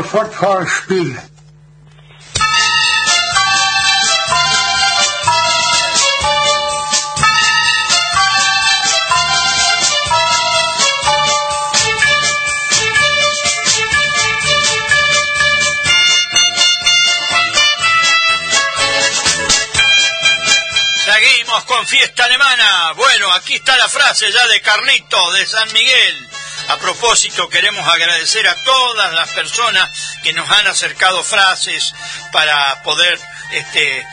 Voor Fortfahrspiel. Seguimos con fiesta alemana. Bueno, aquí está la frase ya de Carlito de San Miguel. A propósito, queremos agradecer a todas las personas que nos han acercado frases para poder este,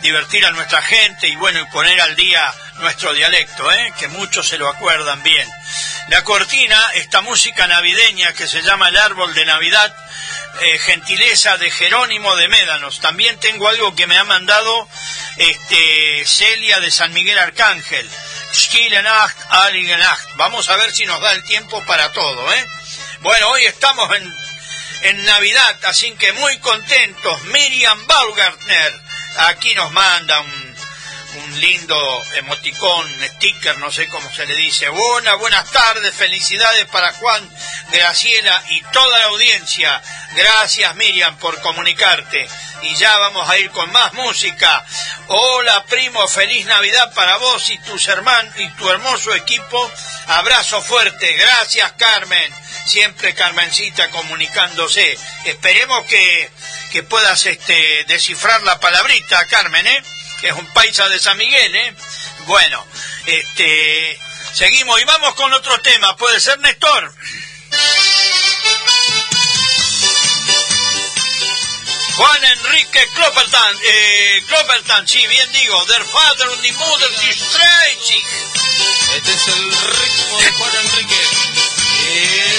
divertir a nuestra gente y bueno, y poner al día nuestro dialecto, ¿eh? que muchos se lo acuerdan bien. La cortina, esta música navideña que se llama El Árbol de Navidad, eh, gentileza de Jerónimo de Médanos. También tengo algo que me ha mandado este, Celia de San Miguel Arcángel. Vamos a ver si nos da el tiempo para todo, ¿eh? Bueno, hoy estamos en, en Navidad, así que muy contentos. Miriam Baumgartner aquí nos manda un, un lindo emoticón, sticker, no sé cómo se le dice. Buenas, buenas tardes, felicidades para Juan, Graciela y toda la audiencia. Gracias Miriam por comunicarte. Y ya vamos a ir con más música. Hola primo, feliz Navidad para vos y tus hermanos y tu hermoso equipo. Abrazo fuerte. Gracias Carmen. Siempre Carmencita comunicándose. Esperemos que, que puedas este, descifrar la palabrita, Carmen, ¿eh? Que es un paisa de San Miguel, ¿eh? Bueno, este, seguimos y vamos con otro tema. ¿Puede ser, Néstor? Juan Enrique Kloppertan, eh, Kloppertan, sí, bien digo, Der Father und die Mother, die Streichig. Este es el ritmo de Juan Enrique. Eso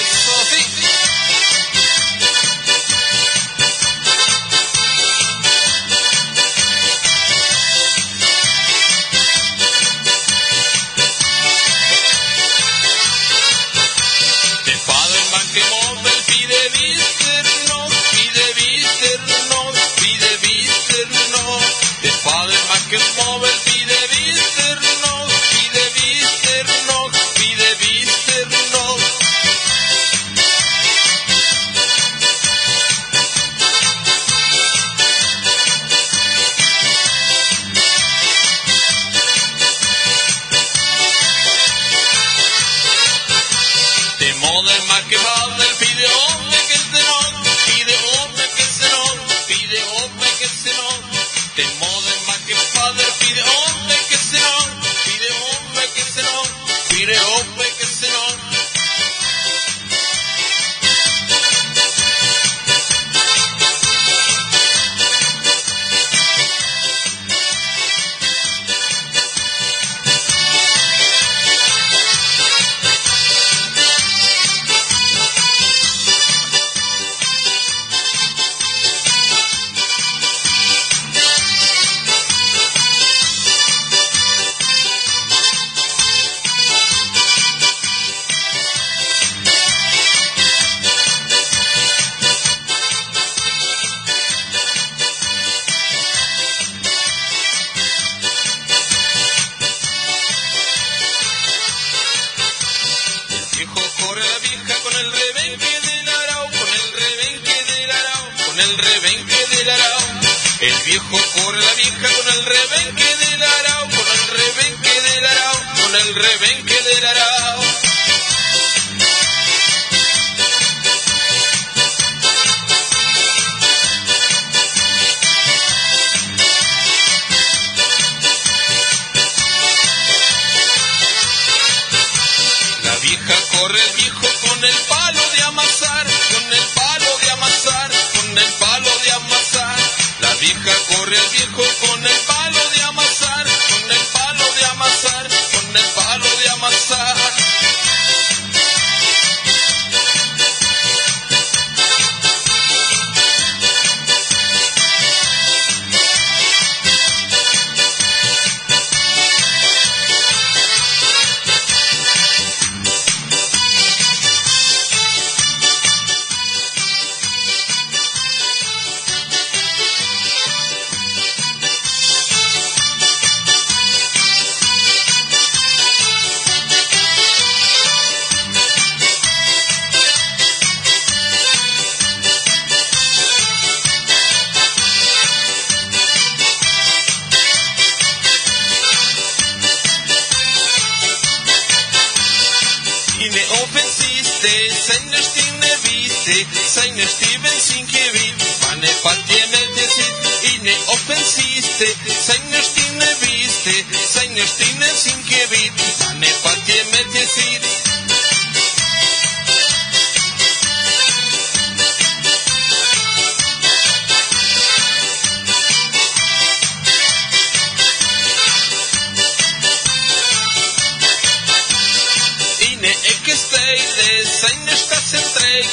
vite, zijn er stiven sin kevit, pane patje met de zit, ine offensiste, zijn er stine viste, zijn er stine sin kevit, pane patje met de.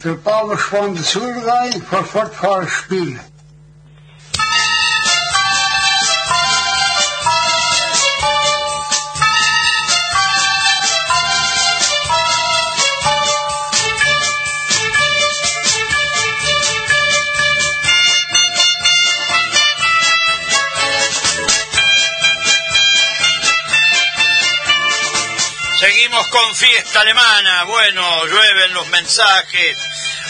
ist Sonntag, der Bauerschwan der Surgei vor Fortfahrspiel. Seguimos con fiesta alemana. Bueno, llueven los mensajes.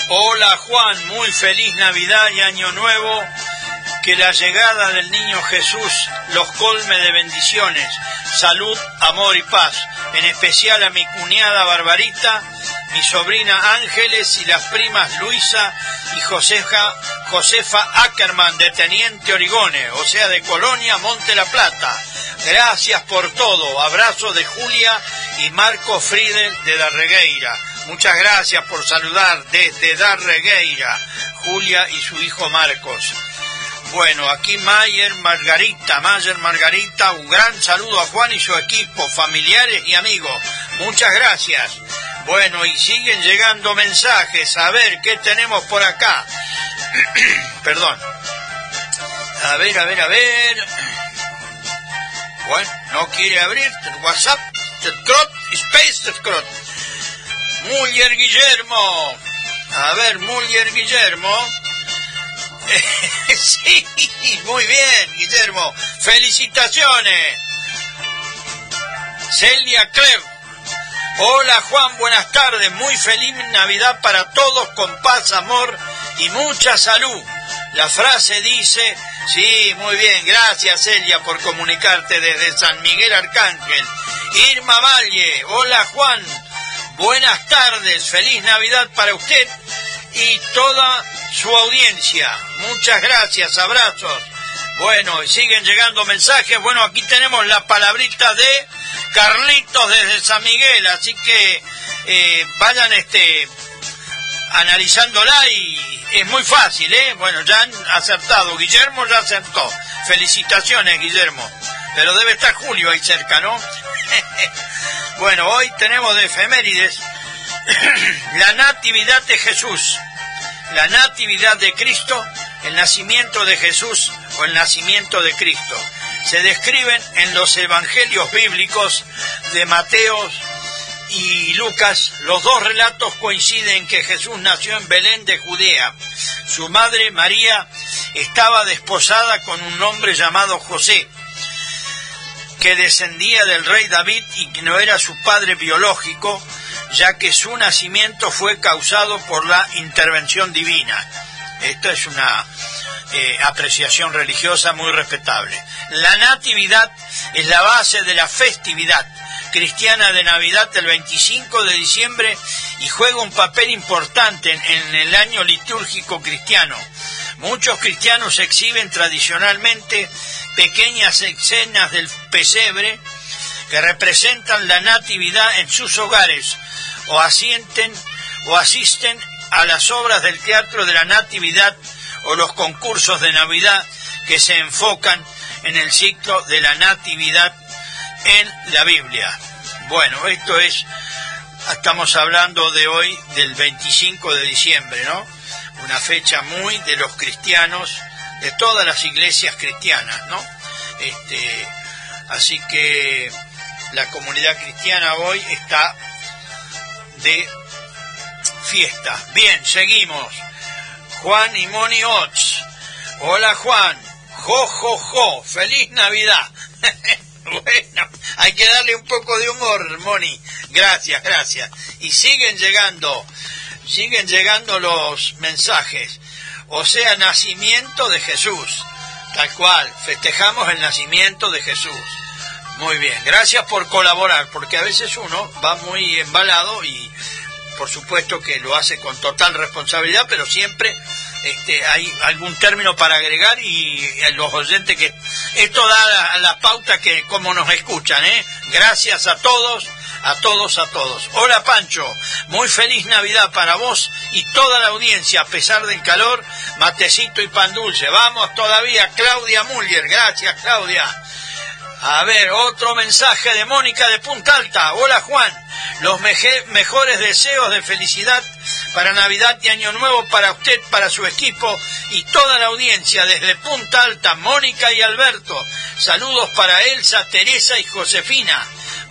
Hola Juan, muy feliz Navidad y Año Nuevo. Que la llegada del niño Jesús los colme de bendiciones, salud, amor y paz. En especial a mi cuñada Barbarita, mi sobrina Ángeles y las primas Luisa y Josefa, Josefa Ackerman de Teniente Origone, o sea de Colonia Monte La Plata. Gracias por todo. Abrazo de Julia y Marco Friedel de Darregueira. Muchas gracias por saludar desde Darregueira, Julia y su hijo Marcos. Bueno, aquí Mayer Margarita, Mayer Margarita, un gran saludo a Juan y su equipo, familiares y amigos. Muchas gracias. Bueno, y siguen llegando mensajes. A ver, ¿qué tenemos por acá? Perdón. A ver, a ver, a ver. Bueno, no quiere abrir WhatsApp. Space. Muller Guillermo. A ver, Muller Guillermo. sí, muy bien, Guillermo. Felicitaciones. Celia Klev. Hola Juan, buenas tardes. Muy feliz Navidad para todos con paz, amor y mucha salud. La frase dice, sí, muy bien, gracias Celia por comunicarte desde San Miguel Arcángel. Irma Valle, hola Juan, buenas tardes, feliz Navidad para usted y toda su audiencia. Muchas gracias, abrazos. Bueno, siguen llegando mensajes. Bueno, aquí tenemos la palabrita de Carlitos desde San Miguel, así que eh, vayan este analizándola y es muy fácil, ¿eh? Bueno, ya han acertado. Guillermo ya acertó. Felicitaciones, Guillermo. Pero debe estar Julio ahí cerca, ¿no? bueno, hoy tenemos de efemérides la Natividad de Jesús, la Natividad de Cristo, el nacimiento de Jesús o el nacimiento de Cristo. Se describen en los evangelios bíblicos de Mateo y Lucas. Los dos relatos coinciden en que Jesús nació en Belén de Judea. Su madre María estaba desposada con un hombre llamado José que descendía del rey David y que no era su padre biológico, ya que su nacimiento fue causado por la intervención divina. Esta es una eh, apreciación religiosa muy respetable. La natividad es la base de la festividad cristiana de Navidad el 25 de diciembre y juega un papel importante en, en el año litúrgico cristiano. Muchos cristianos exhiben tradicionalmente pequeñas escenas del pesebre que representan la natividad en sus hogares o asienten o asisten a las obras del Teatro de la Natividad o los concursos de Navidad que se enfocan en el ciclo de la Natividad en la Biblia. Bueno, esto es, estamos hablando de hoy, del 25 de diciembre, ¿no? Una fecha muy de los cristianos, de todas las iglesias cristianas, ¿no? Este, así que la comunidad cristiana hoy está de fiesta. Bien, seguimos. Juan y Moni Ots. Hola Juan. Jo, jo, jo. Feliz Navidad. bueno, hay que darle un poco de humor, Moni. Gracias, gracias. Y siguen llegando, siguen llegando los mensajes. O sea, nacimiento de Jesús. Tal cual, festejamos el nacimiento de Jesús. Muy bien, gracias por colaborar, porque a veces uno va muy embalado y por supuesto que lo hace con total responsabilidad, pero siempre este, hay algún término para agregar y, los oyentes que esto da la, pauta que como nos escuchan, ¿eh? Gracias a todos, a todos, a todos. Hola Pancho, muy feliz Navidad para vos y toda la audiencia, a pesar del calor, matecito y pan dulce. Vamos todavía, Claudia Muller, gracias Claudia. A ver, otro mensaje de Mónica de Punta Alta. Hola Juan, los mejores deseos de felicidad para Navidad y Año Nuevo para usted, para su equipo y toda la audiencia desde Punta Alta, Mónica y Alberto. Saludos para Elsa, Teresa y Josefina.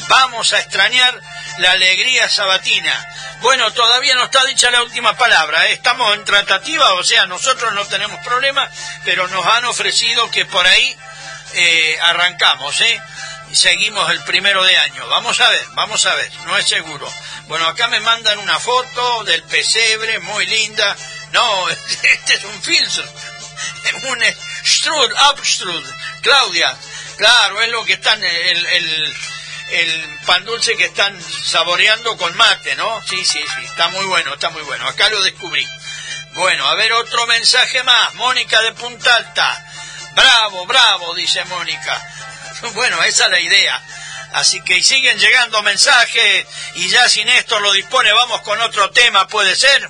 Vamos a extrañar la alegría sabatina. Bueno, todavía no está dicha la última palabra. ¿eh? Estamos en tratativa, o sea, nosotros no tenemos problema, pero nos han ofrecido que por ahí eh, arrancamos, ¿eh? Y seguimos el primero de año. Vamos a ver, vamos a ver, no es seguro. Bueno, acá me mandan una foto del pesebre, muy linda. No, este es un filtro. Un Strud, Upstrud. Claudia, claro, es lo que están, el, el, el pan dulce que están saboreando con mate, ¿no? Sí, sí, sí, está muy bueno, está muy bueno. Acá lo descubrí. Bueno, a ver otro mensaje más. Mónica de Punta Alta. Bravo, bravo, dice Mónica. Bueno, esa es la idea. Así que siguen llegando mensajes y ya si Néstor lo dispone, vamos con otro tema, ¿puede ser?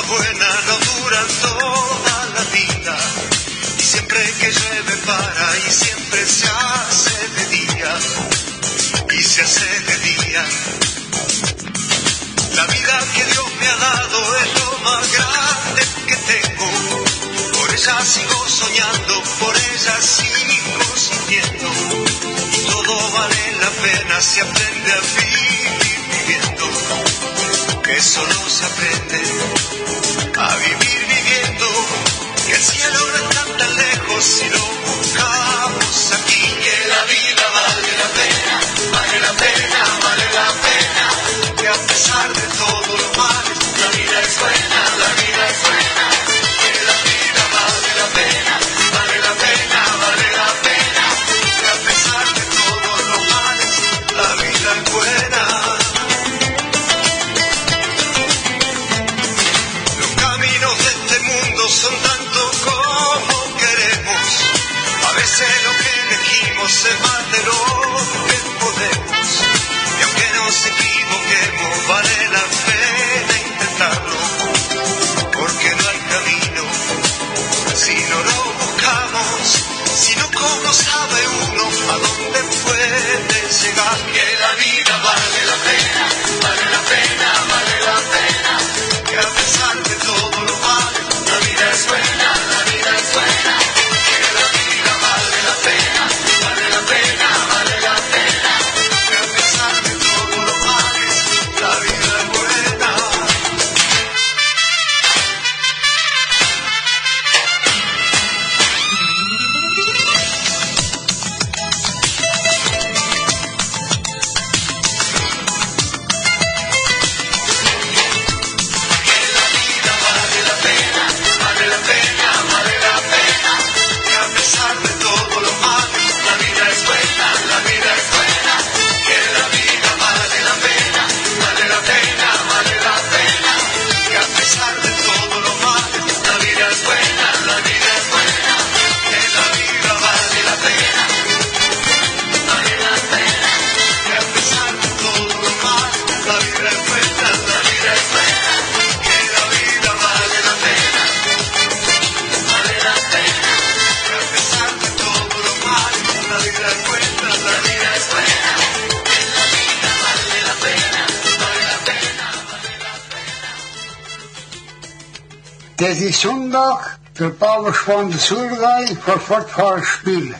buena no duran toda la vida. Y siempre que llueve para y siempre se hace de día. Y se hace de día. La vida que Dios me ha dado es lo más grande que tengo. Por ella sigo soñando, por ella sigo sintiendo. Todo vale la pena si aprende a vivir. Que solo se aprende a vivir viviendo, que el cielo no está tan lejos si ist Sonntag, der Bauerschwan Surgei vor Fortfahrspiel.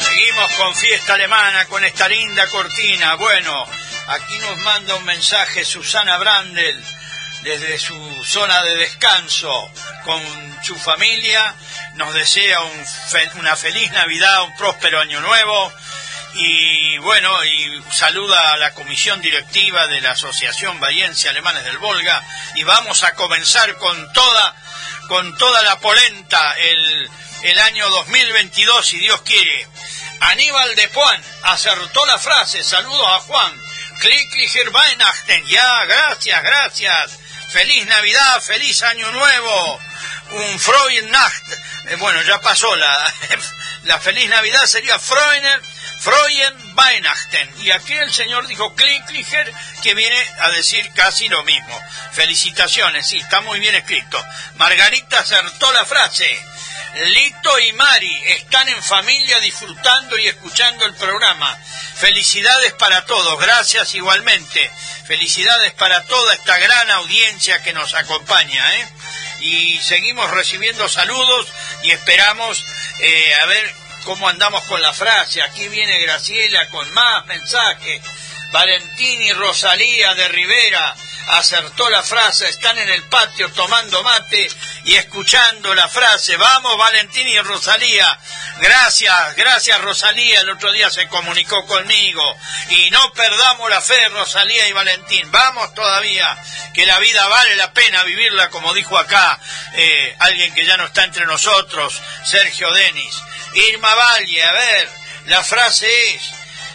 Seguimos con fiesta alemana, con esta linda cortina. Bueno, aquí nos manda un mensaje Susana Brandel desde su zona de descanso con su familia. Nos desea una feliz Navidad, un próspero año nuevo. Y bueno, y saluda a la comisión directiva de la Asociación Bahiense Alemanes del Volga. Y vamos a comenzar con toda, con toda la polenta el, el año 2022, si Dios quiere. Aníbal de Puan acertó la frase. Saludos a Juan. Klicklicher Weihnachten. Ya, gracias, gracias. Feliz Navidad, feliz Año Nuevo. Un Freuen Nacht. Eh, bueno, ya pasó la, la feliz Navidad sería Freuen, Freuen Weihnachten. Y aquí el señor dijo Klicklicher, que viene a decir casi lo mismo. Felicitaciones, sí, está muy bien escrito. Margarita acertó la frase. Lito y Mari están en familia disfrutando y escuchando el programa. Felicidades para todos, gracias igualmente. Felicidades para toda esta gran audiencia que nos acompaña. ¿eh? Y seguimos recibiendo saludos y esperamos eh, a ver cómo andamos con la frase. Aquí viene Graciela con más mensajes. Valentín y Rosalía de Rivera acertó la frase, están en el patio tomando mate y escuchando la frase. Vamos, Valentín y Rosalía. Gracias, gracias Rosalía. El otro día se comunicó conmigo. Y no perdamos la fe, Rosalía y Valentín. Vamos todavía, que la vida vale la pena vivirla, como dijo acá eh, alguien que ya no está entre nosotros, Sergio Denis. Irma Valle, a ver, la frase es...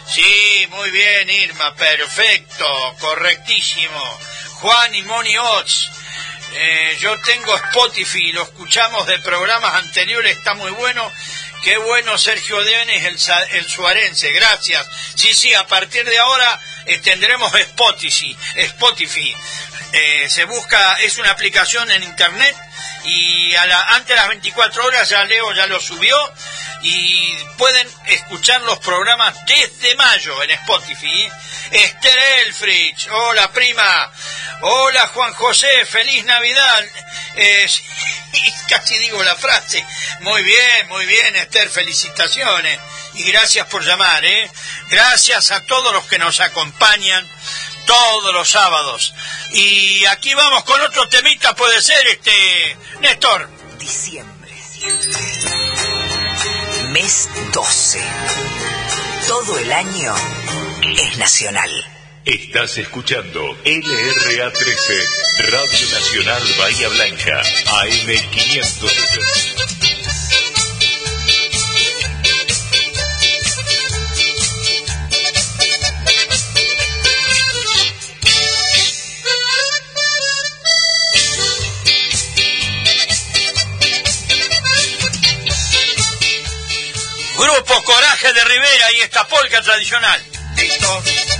Sí, muy bien, Irma, perfecto, correctísimo. Juan y Moni Ots, eh, yo tengo Spotify, lo escuchamos de programas anteriores, está muy bueno. Qué bueno Sergio Denis, el, el suarense, gracias. Sí, sí, a partir de ahora eh, tendremos Spotify. Spotify. Eh, se busca, es una aplicación en internet y a la, antes de las 24 horas ya Leo ya lo subió y pueden escuchar los programas desde mayo en Spotify. Esther Elfrich, hola prima, hola Juan José, feliz Navidad. Casi digo la frase. Muy bien, muy bien Esther, felicitaciones y gracias por llamar. ¿eh? Gracias a todos los que nos acompañan todos los sábados. Y aquí vamos con otro temita, puede ser, este Néstor. Diciembre. Mes 12. Todo el año es nacional. Estás escuchando LRA 13, Radio Nacional Bahía Blanca, AM 560. Grupo Coraje de Rivera y esta polca tradicional. Listo.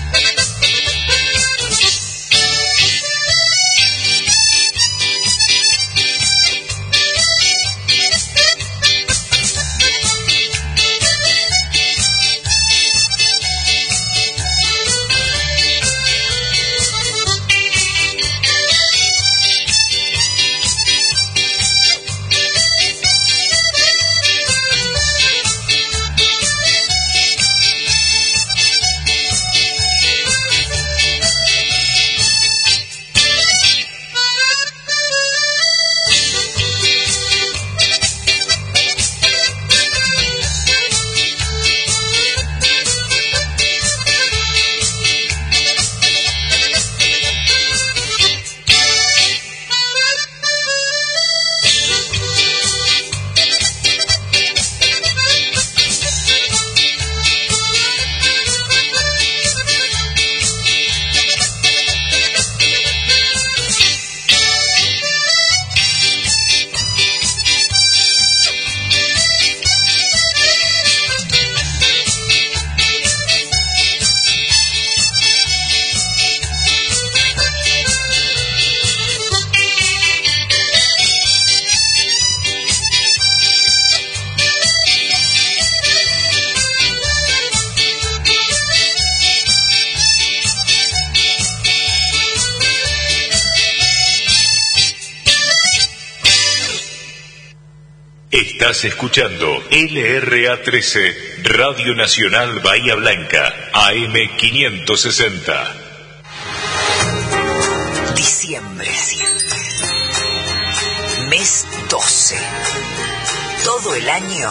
Escuchando LRA13, Radio Nacional Bahía Blanca, AM560. Diciembre. Mes 12. Todo el año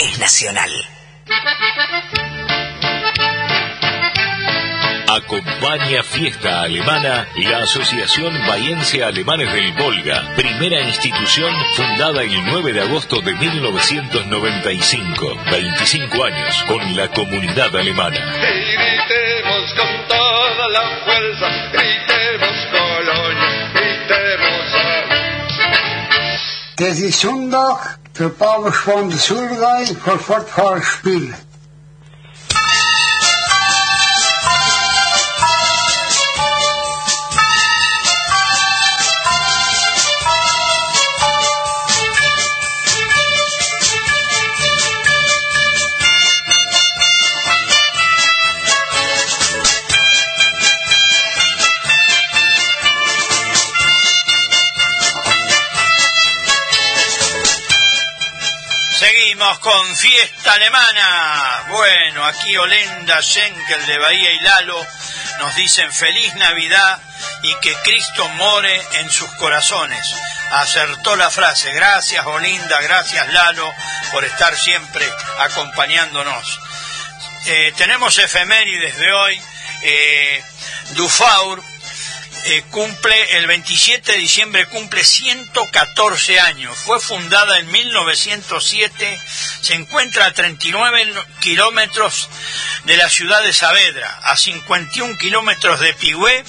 es nacional. Acompaña Fiesta Alemana la Asociación Bahiense Alemanes del Volga, primera institución fundada el 9 de agosto de 1995, 25 años con la comunidad alemana. Gritemos con toda la fuerza, gritemos Colonia, gritemos Das ist Sonntag, der Bauerschwan des Surgei vor Fortfahrspiel. Fiesta alemana. Bueno, aquí Olenda, Schenkel de Bahía y Lalo nos dicen feliz Navidad y que Cristo more en sus corazones. Acertó la frase. Gracias Olinda, gracias Lalo por estar siempre acompañándonos. Eh, tenemos efemérides de hoy. Eh, Dufaur eh, cumple, el 27 de diciembre cumple 114 años. Fue fundada en 1907, se encuentra a 39 kilómetros de la ciudad de Saavedra, a 51 kilómetros de Pigüé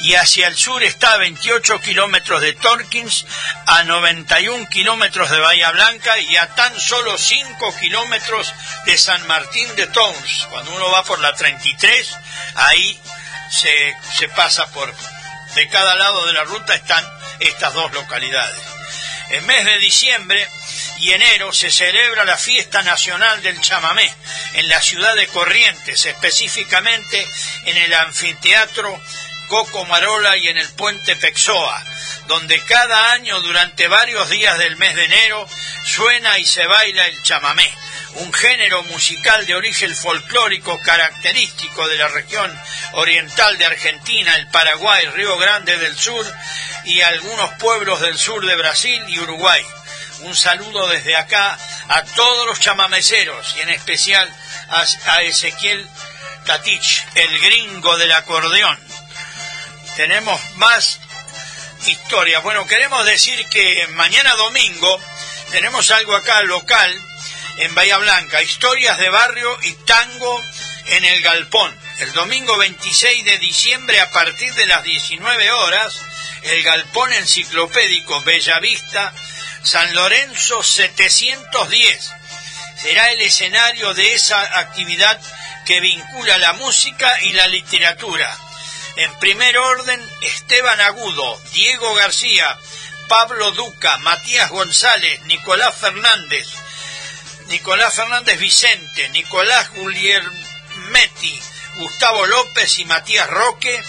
y hacia el sur está a 28 kilómetros de Torkins, a 91 kilómetros de Bahía Blanca y a tan solo 5 kilómetros de San Martín de Tons. Cuando uno va por la 33, ahí se, se pasa por de cada lado de la ruta están estas dos localidades. En mes de diciembre y enero se celebra la fiesta nacional del chamamé en la ciudad de Corrientes, específicamente en el anfiteatro Coco Marola y en el puente Pexoa, donde cada año durante varios días del mes de enero suena y se baila el chamamé un género musical de origen folclórico característico de la región oriental de Argentina, el Paraguay, Río Grande del Sur y algunos pueblos del sur de Brasil y Uruguay. Un saludo desde acá a todos los chamameceros y en especial a, Ezequiel Tatich, el gringo del acordeón. Tenemos más historia. Bueno, queremos decir que mañana domingo tenemos algo acá local en Bahía Blanca, historias de barrio y tango en el Galpón. El domingo 26 de diciembre a partir de las 19 horas, el Galpón Enciclopédico Bellavista, San Lorenzo 710. Será el escenario de esa actividad que vincula la música y la literatura. En primer orden, Esteban Agudo, Diego García, Pablo Duca, Matías González, Nicolás Fernández, Nicolás Fernández Vicente, Nicolás Guglielmetti, Gustavo López y Matías Roque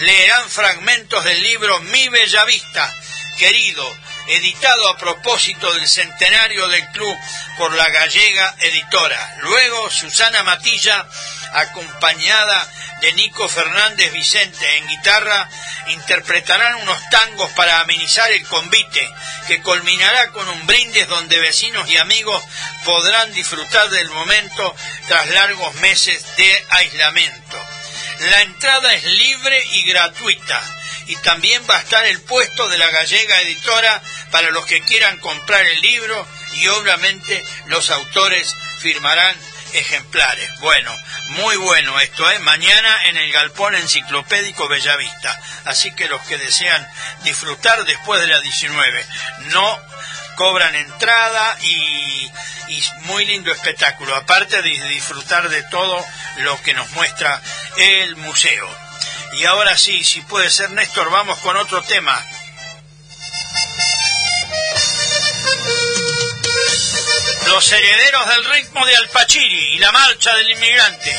leerán fragmentos del libro Mi Bella Vista, querido, editado a propósito del centenario del club por la gallega editora. Luego Susana Matilla, acompañada de Nico Fernández Vicente en guitarra, interpretarán unos tangos para amenizar el convite, que culminará con un brindis donde vecinos y amigos podrán disfrutar del momento tras largos meses de aislamiento. La entrada es libre y gratuita y también va a estar el puesto de la gallega editora para los que quieran comprar el libro y obviamente los autores firmarán ejemplares. Bueno, muy bueno esto, ¿eh? Mañana en el Galpón Enciclopédico Bellavista. Así que los que desean disfrutar después de la 19, no cobran entrada y, y muy lindo espectáculo, aparte de disfrutar de todo lo que nos muestra el museo. Y ahora sí, si puede ser Néstor, vamos con otro tema. Los herederos del ritmo de Alpachiri y la marcha del inmigrante.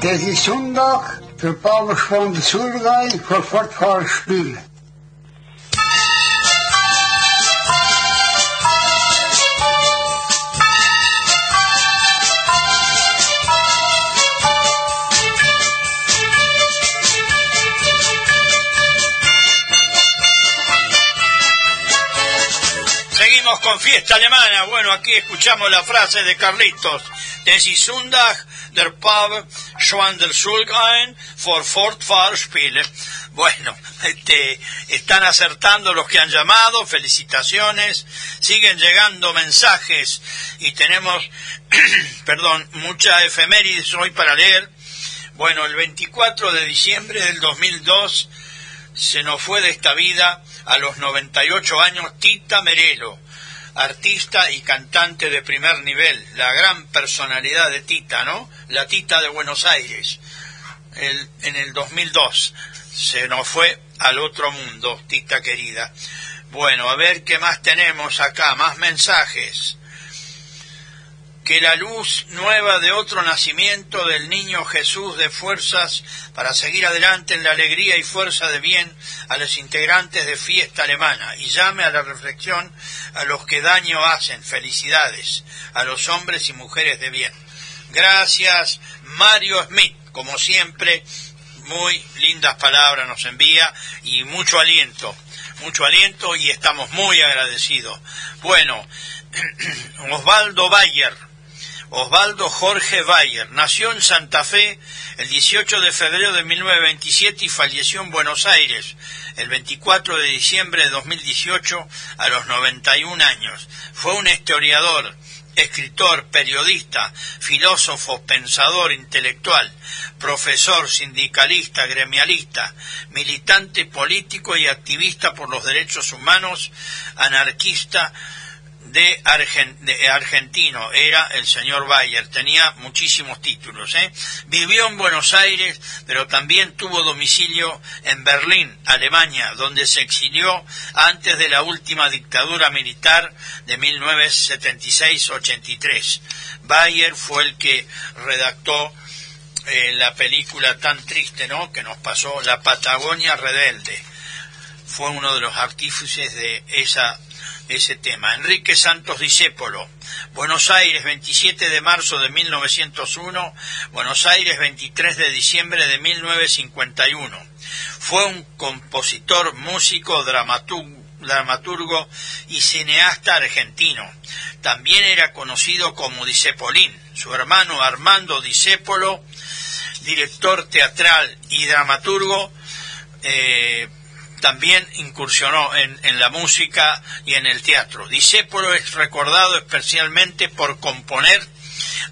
Das ist Sonntag, der Bauerschwan der Surgei für Fortfahrspiel. Seguimos con fiesta alemana. Bueno, aquí escuchamos la frase de Carlitos. Das ist Sonntag, der Pub Schwan der Sulgein for Fortfahrspiele. Bueno, este, están acertando los que han llamado, felicitaciones, siguen llegando mensajes y tenemos, perdón, muchas efemérides hoy para leer. Bueno, el 24 de diciembre del 2002 se nos fue de esta vida a los 98 años Tita Merelo, artista y cantante de primer nivel, la gran personalidad de Tita, ¿no? La Tita de Buenos Aires. El- en el 2002 se nos fue al otro mundo, Tita querida. Bueno, a ver qué más tenemos acá, más mensajes. Que la luz nueva de otro nacimiento del niño Jesús de fuerzas para seguir adelante en la alegría y fuerza de bien a los integrantes de fiesta alemana y llame a la reflexión a los que daño hacen. Felicidades a los hombres y mujeres de bien. Gracias, Mario Smith, como siempre, muy lindas palabras nos envía y mucho aliento, mucho aliento y estamos muy agradecidos. Bueno, Osvaldo Bayer, Osvaldo Jorge Bayer, nació en Santa Fe el 18 de febrero de 1927 y falleció en Buenos Aires el 24 de diciembre de 2018 a los 91 años. Fue un historiador, escritor, periodista, filósofo, pensador, intelectual, profesor, sindicalista, gremialista, militante político y activista por los derechos humanos, anarquista, de, de argentino, era el señor Bayer, tenía muchísimos títulos. ¿eh? Vivió en Buenos Aires, pero también tuvo domicilio en Berlín, Alemania, donde se exilió antes de la última dictadura militar de 1976-83. Bayer fue el que redactó eh, la película tan triste ¿no? que nos pasó, La Patagonia Rebelde. Fue uno de los artífices de esa ese tema. Enrique Santos Discépolo, Buenos Aires, 27 de marzo de 1901, Buenos Aires, 23 de diciembre de 1951. Fue un compositor, músico, dramaturgo, y cineasta argentino. También era conocido como Discepolín. Su hermano Armando Discépolo, director teatral y dramaturgo, eh, también incursionó en, en la música y en el teatro. Discépolo es recordado especialmente por componer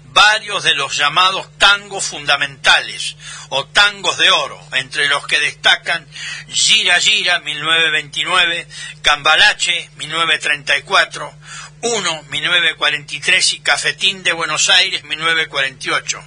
varios de los llamados tangos fundamentales o tangos de oro, entre los que destacan Gira Gira 1929, Cambalache 1934, 1 1943 y Cafetín de Buenos Aires 1948,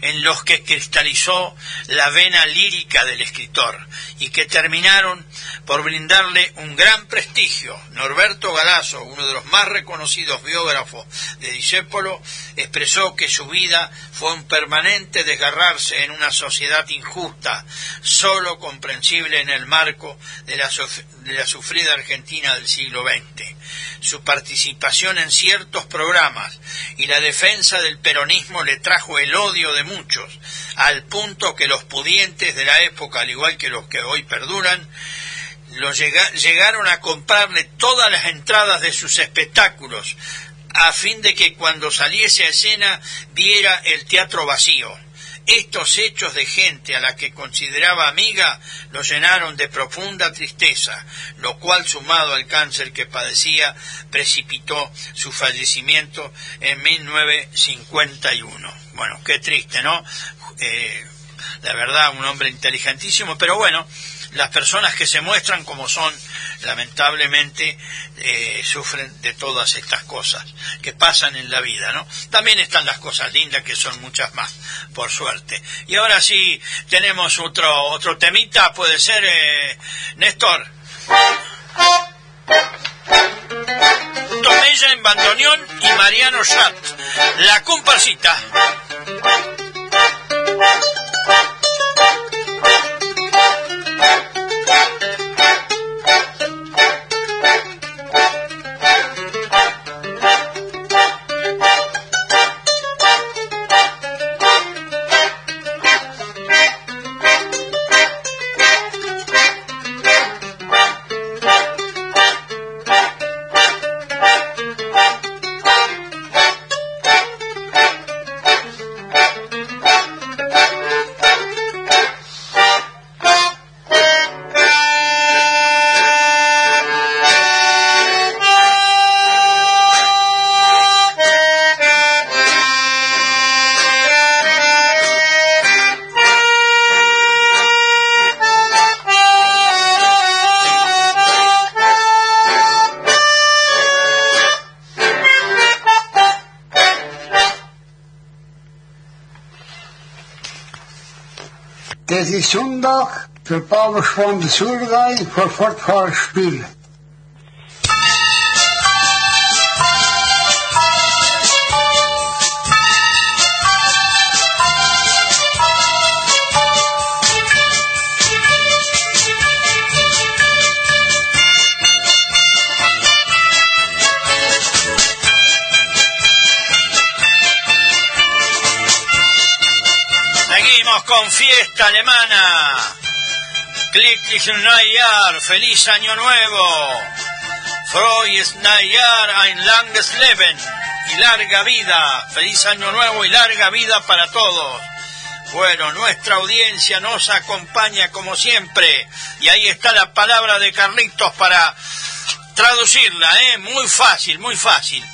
en los que cristalizó la vena lírica del escritor y que terminaron por brindarle un gran prestigio. Norberto Galazo, uno de los más reconocidos biógrafos de Discépolo, expresó que su vida fue un permanente desgarrarse en una sociedad injusta, solo comprensible en el marco de la, de la sufrida Argentina del siglo XX. Su participación en ciertos programas y la defensa del peronismo le trajo el odio de muchos, al punto que los pudientes de la época, al igual que los que hoy perduran, llegaron a comprarle todas las entradas de sus espectáculos, a fin de que cuando saliese a escena viera el teatro vacío. Estos hechos de gente a la que consideraba amiga lo llenaron de profunda tristeza, lo cual sumado al cáncer que padecía precipitó su fallecimiento en 1951. Bueno, qué triste, ¿no? Eh, la verdad, un hombre inteligentísimo, pero bueno, las personas que se muestran como son, lamentablemente, eh, sufren de todas estas cosas que pasan en la vida, ¿no? También están las cosas lindas, que son muchas más, por suerte. Y ahora sí, tenemos otro, otro temita, puede ser, eh, Néstor. Tomella en bandoneón y Mariano Schatz. La comparsita. Sonntag, der Bauerschwan des Surgei für Fortfahrspiel. Seguimos feliz año nuevo. Frohes Neujahr, ein langes Leben y larga vida. Feliz año nuevo y larga vida para todos. Bueno, nuestra audiencia nos acompaña como siempre. Y ahí está la palabra de Carlitos para traducirla, ¿eh? Muy fácil, muy fácil.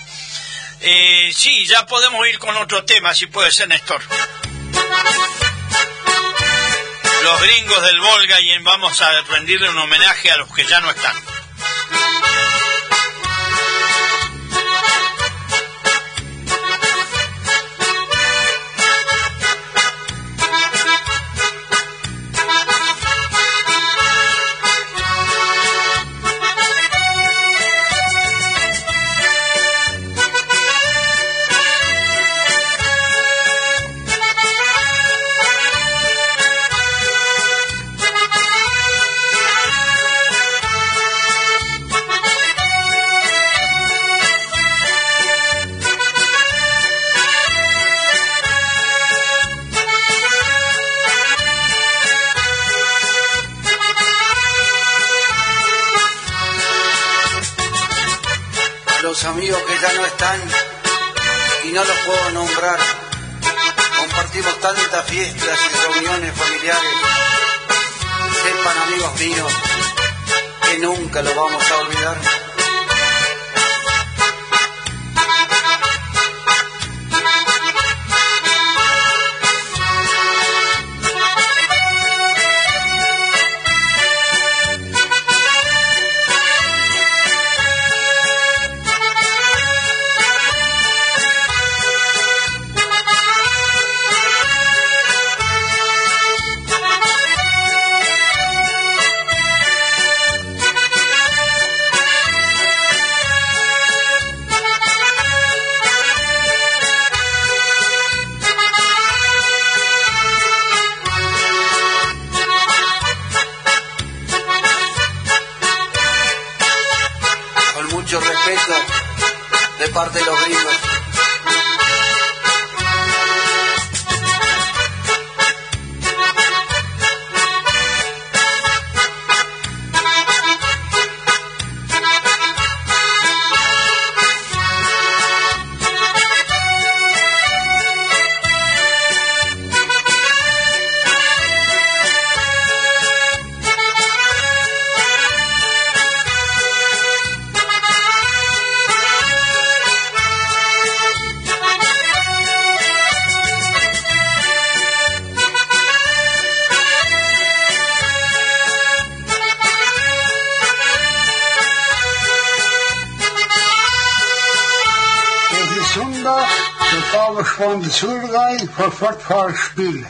Eh, sí, ya podemos ir con otro tema, si puede ser, Néstor. Los gringos del Volga y vamos a rendirle un homenaje a los que ya no están. sofort speed.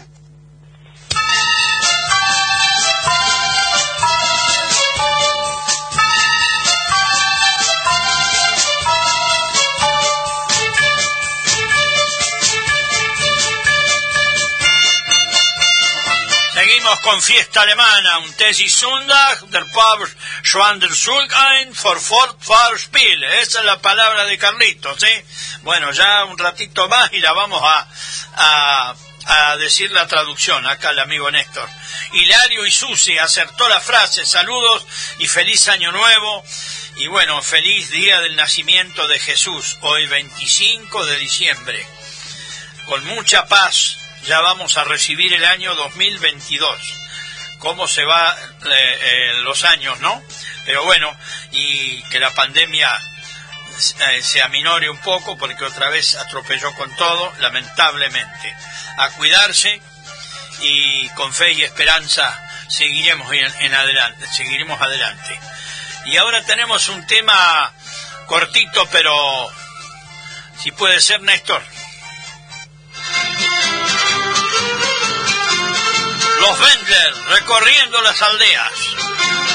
Con fiesta alemana, un Tesi Sonntag, der Pub Schwander ein for Fortfahrspiel. Esa es la palabra de Carlitos, ¿eh? Bueno, ya un ratito más y la vamos a, a, a decir la traducción, acá el amigo Néstor. Hilario y Susi acertó la frase, saludos y feliz año nuevo. Y bueno, feliz día del nacimiento de Jesús, hoy 25 de diciembre. Con mucha paz, ya vamos a recibir el año 2022. Cómo se va eh, eh, los años, ¿no? Pero bueno, y que la pandemia eh, se aminore un poco porque otra vez atropelló con todo, lamentablemente. A cuidarse y con fe y esperanza seguiremos en, en adelante, seguiremos adelante. Y ahora tenemos un tema cortito, pero si puede ser Néstor. Los Wendler recorriendo las aldeas.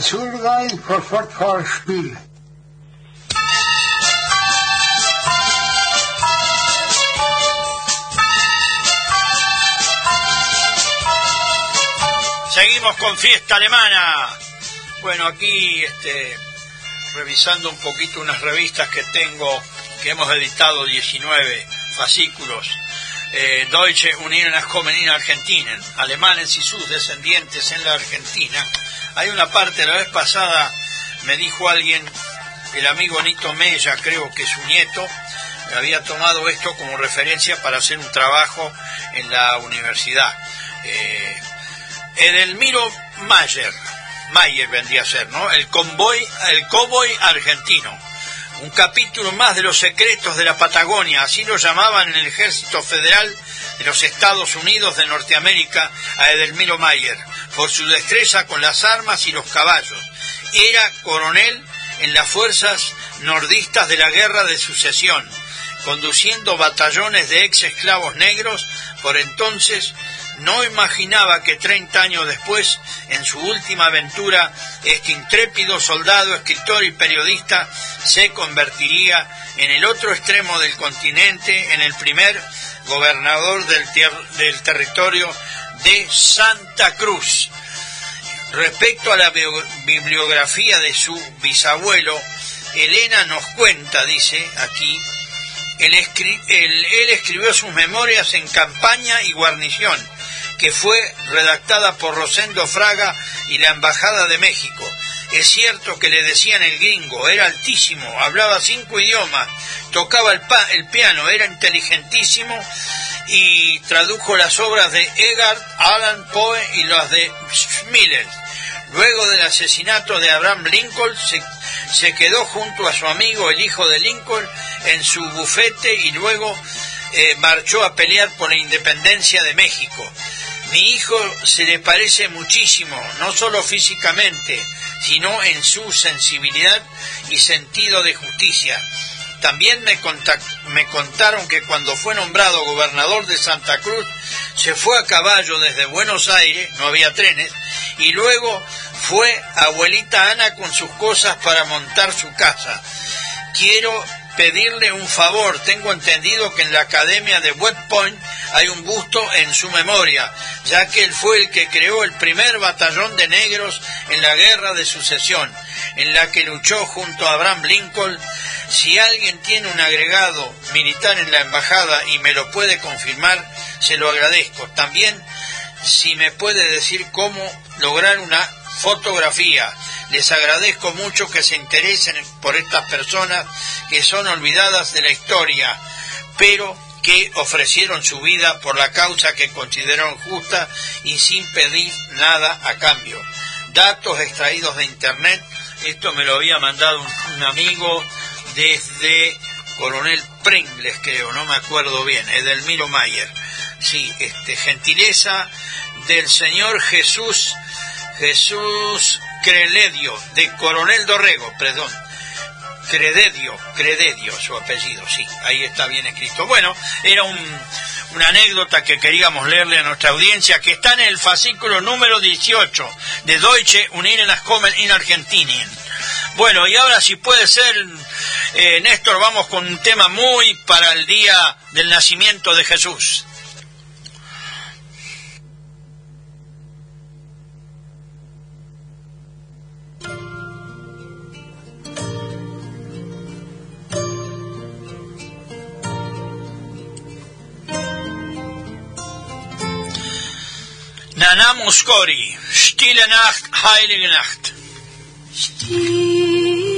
De Zurgay voor Fortfahrspiel. Seguimos con fiesta alemana. Bueno, aquí este, revisando un poquito unas revistas que tengo, que hemos editado 19 fascículos. Eh, Deutsche Union in Argentina, alemanes y sus descendientes en la Argentina. Hay una parte, la vez pasada me dijo alguien, el amigo Nito Mella, creo que su nieto, había tomado esto como referencia para hacer un trabajo en la universidad. Eh, Edelmiro Mayer, Mayer vendría a ser, ¿no? El convoy, el cowboy argentino. Un capítulo más de los secretos de la Patagonia, así lo llamaban en el Ejército Federal de los Estados Unidos de Norteamérica a Edelmiro Mayer por su destreza con las armas y los caballos. Era coronel en las fuerzas nordistas de la Guerra de Sucesión, conduciendo batallones de ex esclavos negros, por entonces no imaginaba que 30 años después, en su última aventura, este intrépido soldado, escritor y periodista se convertiría en el otro extremo del continente, en el primer gobernador del, del territorio de Santa Cruz. Respecto a la bibliografía de su bisabuelo, Elena nos cuenta, dice aquí, él, él, escribió sus memorias en campaña y guarnición, que fue redactada por Rosendo Fraga y la Embajada de México. Es cierto que le decían el gringo, era altísimo, hablaba cinco idiomas, tocaba el, el piano, era inteligentísimo y tradujo las obras de Edgar Allan Poe y las de Miller. Luego del asesinato de Abraham Lincoln, se, se, quedó junto a su amigo, el hijo de Lincoln, en su bufete y luego eh, marchó a pelear por la independencia de México. Mi hijo se le parece muchísimo, no solo físicamente, sino en su sensibilidad y sentido de justicia. También me, me contaron que cuando fue nombrado gobernador de Santa Cruz, se fue a caballo desde Buenos Aires, no había trenes, y luego fue abuelita Ana con sus cosas para montar su casa. Quiero pedirle un favor. Tengo entendido que en la Academia de West Point hay un busto en su memoria, ya que él fue el que creó el primer batallón de negros en la Guerra de Sucesión, en la que luchó junto a Abraham Lincoln. Si alguien tiene un agregado militar en la embajada y me lo puede confirmar, se lo agradezco. También si me puede decir cómo lograr una fotografía. Les agradezco mucho que se interesen por estas personas que son olvidadas de la historia, pero que ofrecieron su vida por la causa que consideraron justa y sin pedir nada a cambio. Datos extraídos de internet, esto me lo había mandado un, amigo desde Coronel Pringles, creo, no me acuerdo bien, Edelmiro Mayer. Sí, este, gentileza del Señor Jesús Jesús Creledio, de Coronel Dorrego, perdón. Crededio, Crededio, su apellido, sí, ahí está bien escrito. Bueno, era una anécdota que queríamos leerle a nuestra audiencia, que está en el fascículo número 18 de Deutsche Unirenaskommen in Argentinien. Bueno, y ahora si puede ser, eh, Néstor, vamos con un tema muy para el día del nacimiento de Jesús. Nana Muscori, Stille Nacht, Heilige Nacht. Stille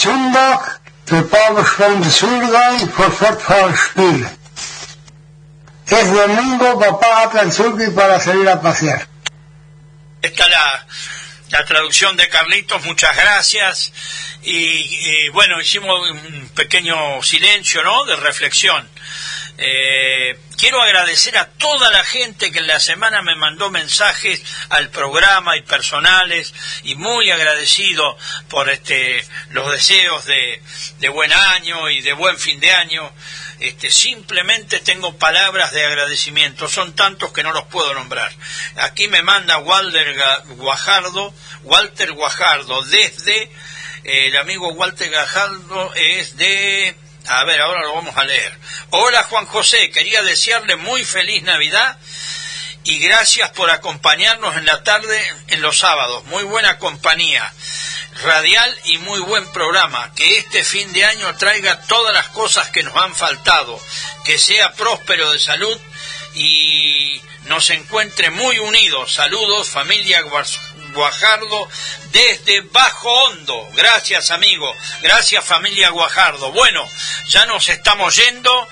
Sonntag, der Baubestand Surgai vor Fortfahrspiel. Es domingo, papá ata el surgi para salir a pasear. Está la, la traducción de Carlitos, muchas gracias. Y, y, bueno, hicimos un pequeño silencio, ¿no? De reflexión. Eh, quiero agradecer a toda la gente que en la semana me mandó mensajes al programa y personales y muy agradecido por este los deseos de, buen año y de buen fin de año. Este, simplemente tengo palabras de agradecimiento, son tantos que no los puedo nombrar. Aquí me manda Walter Guajardo, Walter Guajardo desde eh, el amigo Walter Gajardo es de a ver, ahora lo vamos a leer. Hola Juan José, quería desearle muy feliz Navidad y gracias por acompañarnos en la tarde en los sábados. Muy buena compañía radial y muy buen programa. Que este fin de año traiga todas las cosas que nos han faltado. Que sea próspero de salud y nos encuentre muy unidos. Saludos, familia Guar- Guajardo desde Bajo Hondo. Gracias, amigo. Gracias, familia Guajardo. Bueno, ya nos estamos yendo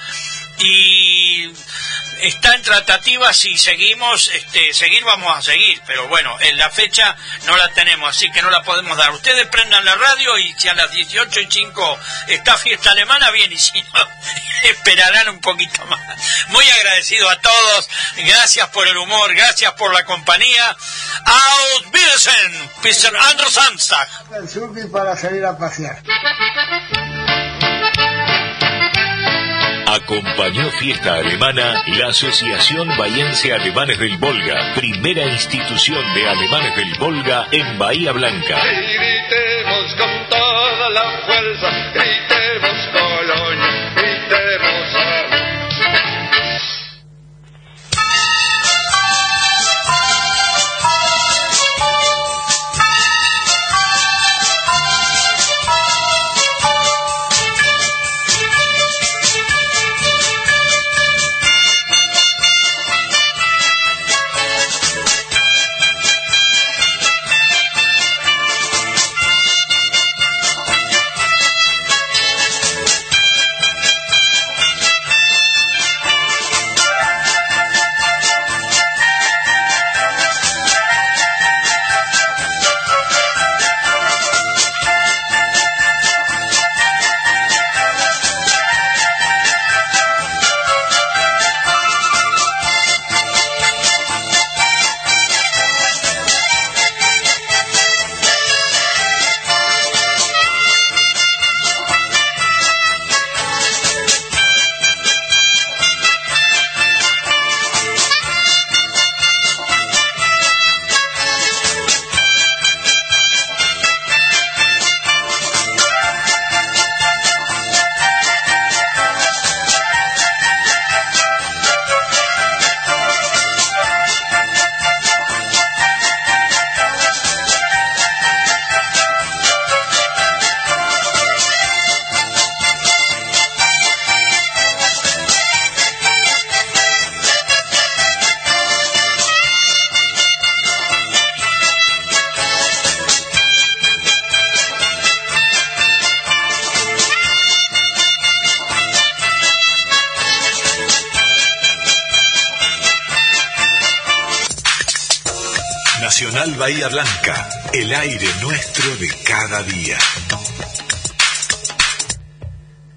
y está en tratativas y seguimos, este, seguir vamos a seguir, pero bueno, en la fecha no la tenemos, así que no la podemos dar. Ustedes prendan la radio y si a las 18 y 5 está fiesta alemana, bien, y si no, esperarán un poquito más. Muy agradecido a todos, gracias por el humor, gracias por la compañía. Auf Wiedersehen, Samstag. Para salir a pasear. Acompañó Fiesta Alemana la Asociación Bahiense Alemanes del Volga, primera institución de alemanes del Volga en Bahía Blanca. Gritemos con toda la fuerza, gritemos gritemos